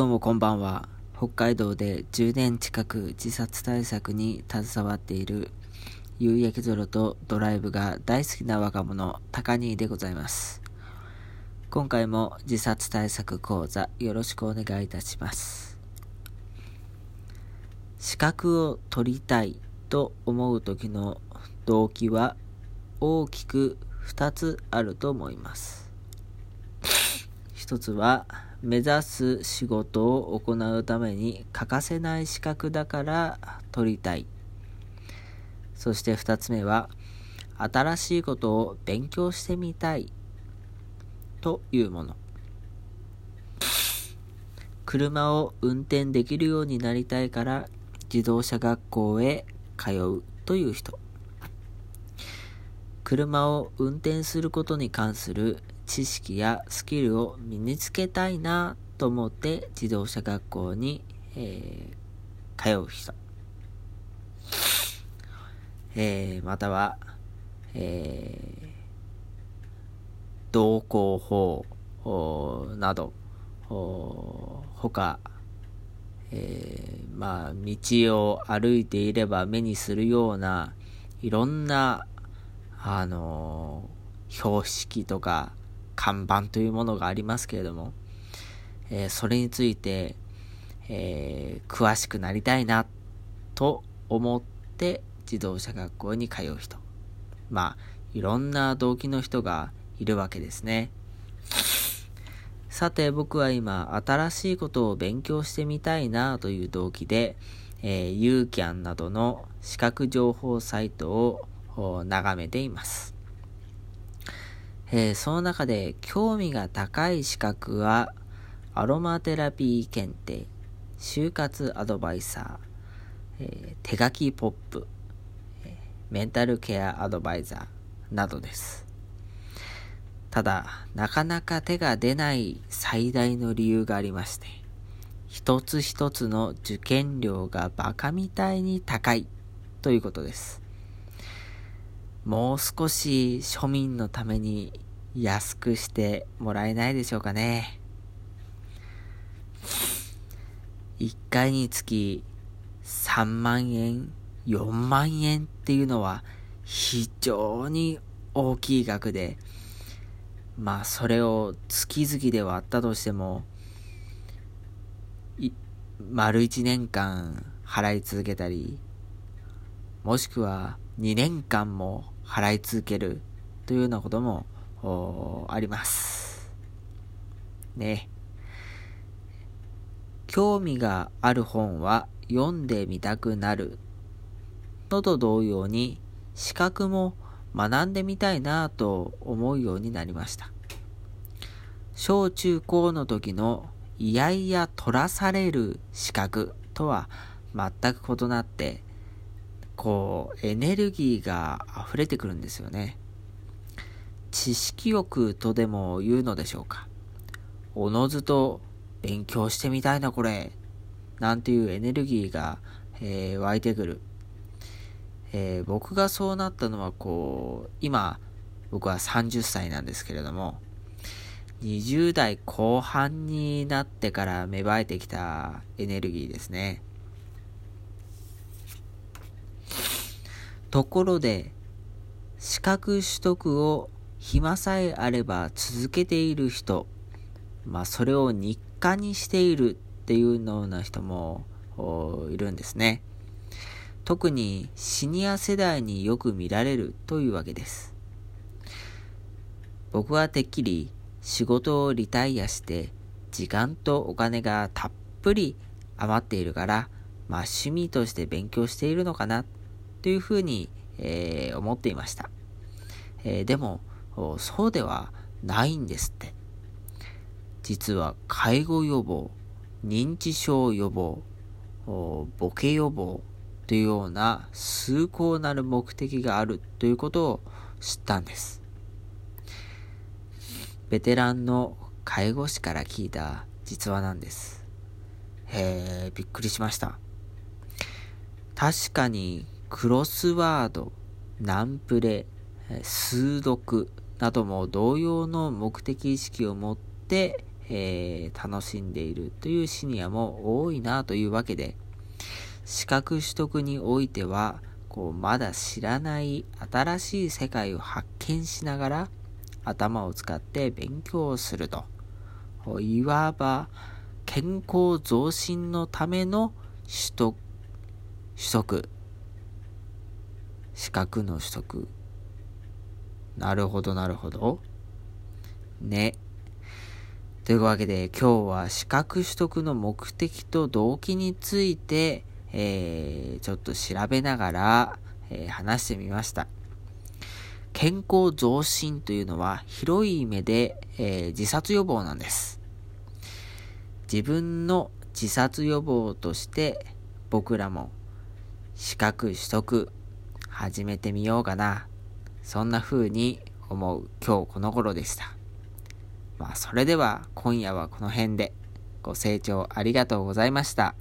どうもこんばんは。北海道で10年近く自殺対策に携わっている夕焼け空とドライブが大好きな若者、高兄でございます。今回も自殺対策講座よろしくお願いいたします。資格を取りたいと思う時の動機は大きく2つあると思います。一つは目指す仕事を行うために欠かせない資格だから取りたい。そして2つ目は新しいことを勉強してみたいというもの。車を運転できるようになりたいから自動車学校へ通うという人。車を運転することに関する知識やスキルを身につけたいなと思って自動車学校に、えー、通う人。えー、または、えー、道交法など、他、えー、まあ、道を歩いていれば目にするような、いろんな、あの標識とか、看板というものがありますけれども、えー、それについて、えー、詳しくなりたいなと思って自動車学校に通う人。まあ、いろんな動機の人がいるわけですね。さて僕は今新しいことを勉強してみたいなという動機で、えー、ユーキャンなどの資格情報サイトを眺めています。えー、その中で興味が高い資格は、アロマテラピー検定、就活アドバイサー、えー、手書きポップ、え、メンタルケアアドバイザーなどです。ただ、なかなか手が出ない最大の理由がありまして、一つ一つの受験料がバカみたいに高いということです。もう少し庶民のために安くしてもらえないでしょうかね。1回につき3万円、4万円っていうのは非常に大きい額で、まあそれを月々で割ったとしても、丸1年間払い続けたり、もしくは2年間も払い続けるというようなこともあります。ね。興味がある本は読んでみたくなるのと同様に資格も学んでみたいなと思うようになりました。小中高の時のいやいや取らされる資格とは全く異なってこう、エネルギーが溢れてくるんですよね。知識欲とでも言うのでしょうか。おのずと勉強してみたいなこれ。なんていうエネルギーが、えー、湧いてくる。えー、僕がそうなったのはこう、今、僕は30歳なんですけれども、20代後半になってから芽生えてきたエネルギーですね。ところで、資格取得を暇さえあれば続けている人、まあそれを日課にしているっていうような人もいるんですね。特にシニア世代によく見られるというわけです。僕はてっきり仕事をリタイアして時間とお金がたっぷり余っているから、まあ趣味として勉強しているのかなというふうに、えー、思っていました。えー、でも、そうではないんですって。実は介護予防、認知症予防、ボケ予防というような崇高なる目的があるということを知ったんです。ベテランの介護士から聞いた実話なんです。へえ、びっくりしました。確かにクロスワード、ナンプレ、数読なども同様の目的意識を持って、えー、楽しんでいるというシニアも多いなというわけで、資格取得においては、こう、まだ知らない新しい世界を発見しながら、頭を使って勉強をすると。いわば、健康増進のための取得、取得。資格の取得。なるほど、なるほど。ね。というわけで今日は資格取得の目的と動機について、えー、ちょっと調べながら、えー、話してみました。健康増進というのは広い意味で、えー、自殺予防なんです。自分の自殺予防として僕らも資格取得始めてみようかな。そんな風に思う今日この頃でした。まあそれでは今夜はこの辺でご清聴ありがとうございました。